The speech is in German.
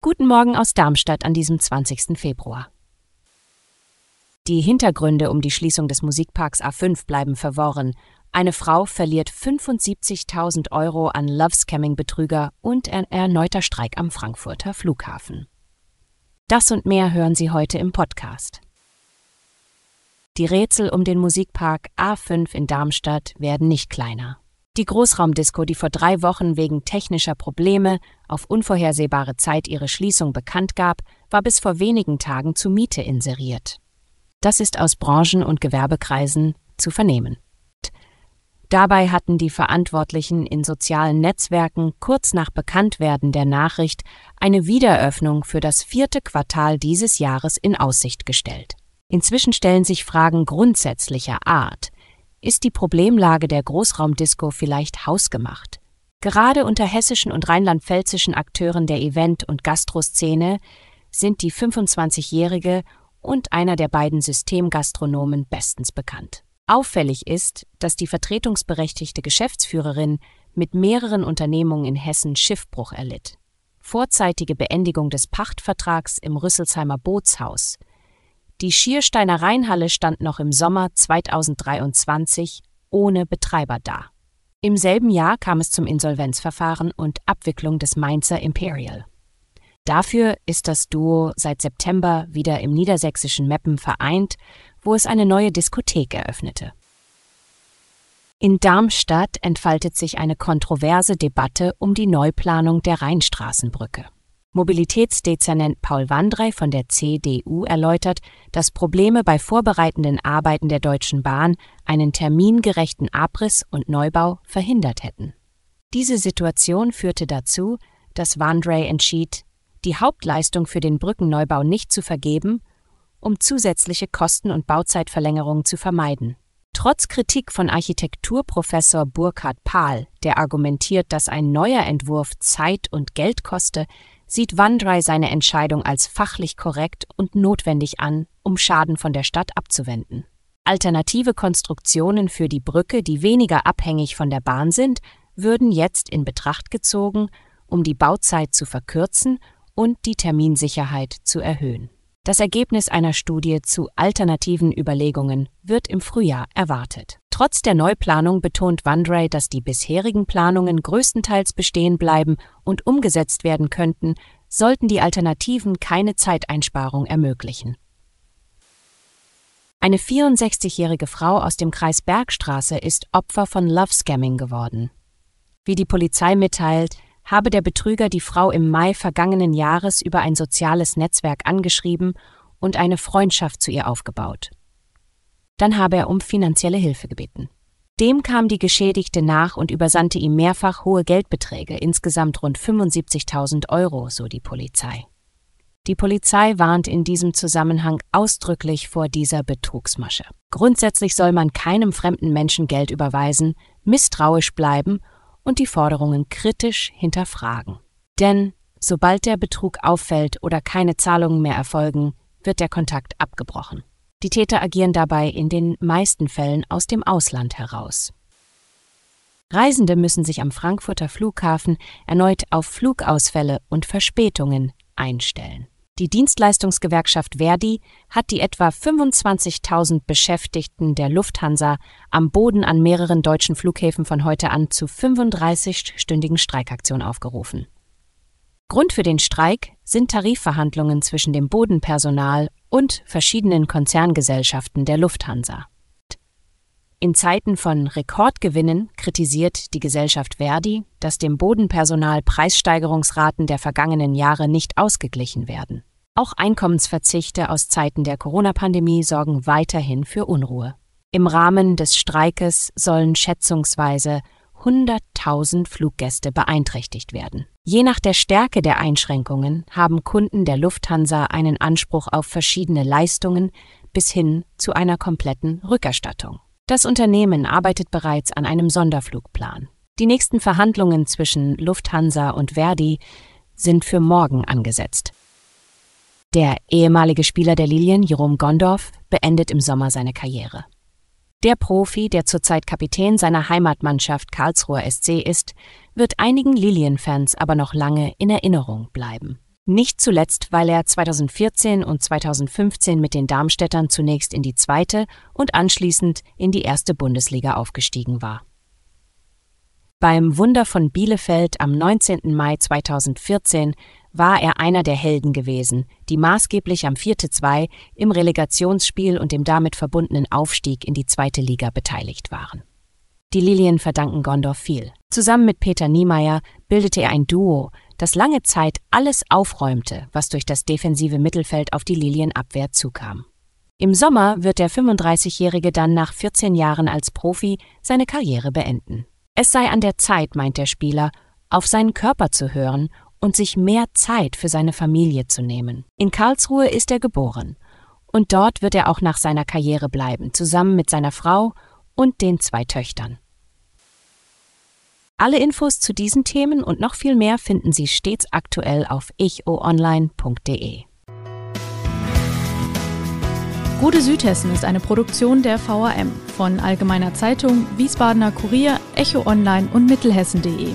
Guten Morgen aus Darmstadt an diesem 20. Februar. Die Hintergründe um die Schließung des Musikparks A5 bleiben verworren. Eine Frau verliert 75.000 Euro an Love-Scamming-Betrüger und ein erneuter Streik am Frankfurter Flughafen. Das und mehr hören Sie heute im Podcast. Die Rätsel um den Musikpark A5 in Darmstadt werden nicht kleiner. Die Großraumdisco, die vor drei Wochen wegen technischer Probleme auf unvorhersehbare Zeit ihre Schließung bekannt gab, war bis vor wenigen Tagen zu Miete inseriert. Das ist aus Branchen- und Gewerbekreisen zu vernehmen. Dabei hatten die Verantwortlichen in sozialen Netzwerken kurz nach Bekanntwerden der Nachricht eine Wiederöffnung für das vierte Quartal dieses Jahres in Aussicht gestellt. Inzwischen stellen sich Fragen grundsätzlicher Art. Ist die Problemlage der Großraumdisco vielleicht hausgemacht? Gerade unter hessischen und rheinland-pfälzischen Akteuren der Event- und Gastroszene sind die 25-jährige und einer der beiden Systemgastronomen bestens bekannt. Auffällig ist, dass die vertretungsberechtigte Geschäftsführerin mit mehreren Unternehmungen in Hessen Schiffbruch erlitt. Vorzeitige Beendigung des Pachtvertrags im Rüsselsheimer Bootshaus – die Schiersteiner Rheinhalle stand noch im Sommer 2023 ohne Betreiber da. Im selben Jahr kam es zum Insolvenzverfahren und Abwicklung des Mainzer Imperial. Dafür ist das Duo seit September wieder im niedersächsischen Meppen vereint, wo es eine neue Diskothek eröffnete. In Darmstadt entfaltet sich eine kontroverse Debatte um die Neuplanung der Rheinstraßenbrücke. Mobilitätsdezernent Paul Wandrei von der CDU erläutert, dass Probleme bei vorbereitenden Arbeiten der Deutschen Bahn einen termingerechten Abriss und Neubau verhindert hätten. Diese Situation führte dazu, dass Wandrei entschied, die Hauptleistung für den Brückenneubau nicht zu vergeben, um zusätzliche Kosten und Bauzeitverlängerungen zu vermeiden. Trotz Kritik von Architekturprofessor Burkhard Pahl, der argumentiert, dass ein neuer Entwurf Zeit und Geld koste, sieht Wandrei seine Entscheidung als fachlich korrekt und notwendig an, um Schaden von der Stadt abzuwenden. Alternative Konstruktionen für die Brücke, die weniger abhängig von der Bahn sind, würden jetzt in Betracht gezogen, um die Bauzeit zu verkürzen und die Terminsicherheit zu erhöhen. Das Ergebnis einer Studie zu alternativen Überlegungen wird im Frühjahr erwartet. Trotz der Neuplanung betont Wandrei, dass die bisherigen Planungen größtenteils bestehen bleiben und umgesetzt werden könnten, sollten die Alternativen keine Zeiteinsparung ermöglichen. Eine 64-jährige Frau aus dem Kreis Bergstraße ist Opfer von Love Scamming geworden. Wie die Polizei mitteilt, habe der Betrüger die Frau im Mai vergangenen Jahres über ein soziales Netzwerk angeschrieben und eine Freundschaft zu ihr aufgebaut. Dann habe er um finanzielle Hilfe gebeten. Dem kam die Geschädigte nach und übersandte ihm mehrfach hohe Geldbeträge, insgesamt rund 75.000 Euro, so die Polizei. Die Polizei warnt in diesem Zusammenhang ausdrücklich vor dieser Betrugsmasche. Grundsätzlich soll man keinem fremden Menschen Geld überweisen, misstrauisch bleiben und die Forderungen kritisch hinterfragen. Denn sobald der Betrug auffällt oder keine Zahlungen mehr erfolgen, wird der Kontakt abgebrochen. Die Täter agieren dabei in den meisten Fällen aus dem Ausland heraus. Reisende müssen sich am Frankfurter Flughafen erneut auf Flugausfälle und Verspätungen einstellen. Die Dienstleistungsgewerkschaft Verdi hat die etwa 25.000 Beschäftigten der Lufthansa am Boden an mehreren deutschen Flughäfen von heute an zu 35-stündigen Streikaktion aufgerufen. Grund für den Streik sind Tarifverhandlungen zwischen dem Bodenpersonal und verschiedenen Konzerngesellschaften der Lufthansa. In Zeiten von Rekordgewinnen kritisiert die Gesellschaft Verdi, dass dem Bodenpersonal Preissteigerungsraten der vergangenen Jahre nicht ausgeglichen werden. Auch Einkommensverzichte aus Zeiten der Corona-Pandemie sorgen weiterhin für Unruhe. Im Rahmen des Streikes sollen schätzungsweise 100.000 Fluggäste beeinträchtigt werden. Je nach der Stärke der Einschränkungen haben Kunden der Lufthansa einen Anspruch auf verschiedene Leistungen bis hin zu einer kompletten Rückerstattung. Das Unternehmen arbeitet bereits an einem Sonderflugplan. Die nächsten Verhandlungen zwischen Lufthansa und Verdi sind für morgen angesetzt. Der ehemalige Spieler der Lilien, Jerome Gondorf, beendet im Sommer seine Karriere. Der Profi, der zurzeit Kapitän seiner Heimatmannschaft Karlsruher SC ist, wird einigen Lilienfans aber noch lange in Erinnerung bleiben. Nicht zuletzt, weil er 2014 und 2015 mit den Darmstädtern zunächst in die zweite und anschließend in die erste Bundesliga aufgestiegen war. Beim Wunder von Bielefeld am 19. Mai 2014 war er einer der Helden gewesen, die maßgeblich am 4-2 im Relegationsspiel und dem damit verbundenen Aufstieg in die zweite Liga beteiligt waren. Die Lilien verdanken Gondorf viel. Zusammen mit Peter Niemeyer bildete er ein Duo, das lange Zeit alles aufräumte, was durch das defensive Mittelfeld auf die Lilienabwehr zukam. Im Sommer wird der 35-Jährige dann nach 14 Jahren als Profi seine Karriere beenden. Es sei an der Zeit, meint der Spieler, auf seinen Körper zu hören und sich mehr Zeit für seine Familie zu nehmen. In Karlsruhe ist er geboren und dort wird er auch nach seiner Karriere bleiben, zusammen mit seiner Frau und den zwei Töchtern. Alle Infos zu diesen Themen und noch viel mehr finden Sie stets aktuell auf ichoonline.de. Gute Südhessen ist eine Produktion der VAM von Allgemeiner Zeitung, Wiesbadener Kurier, Echo Online und Mittelhessen.de.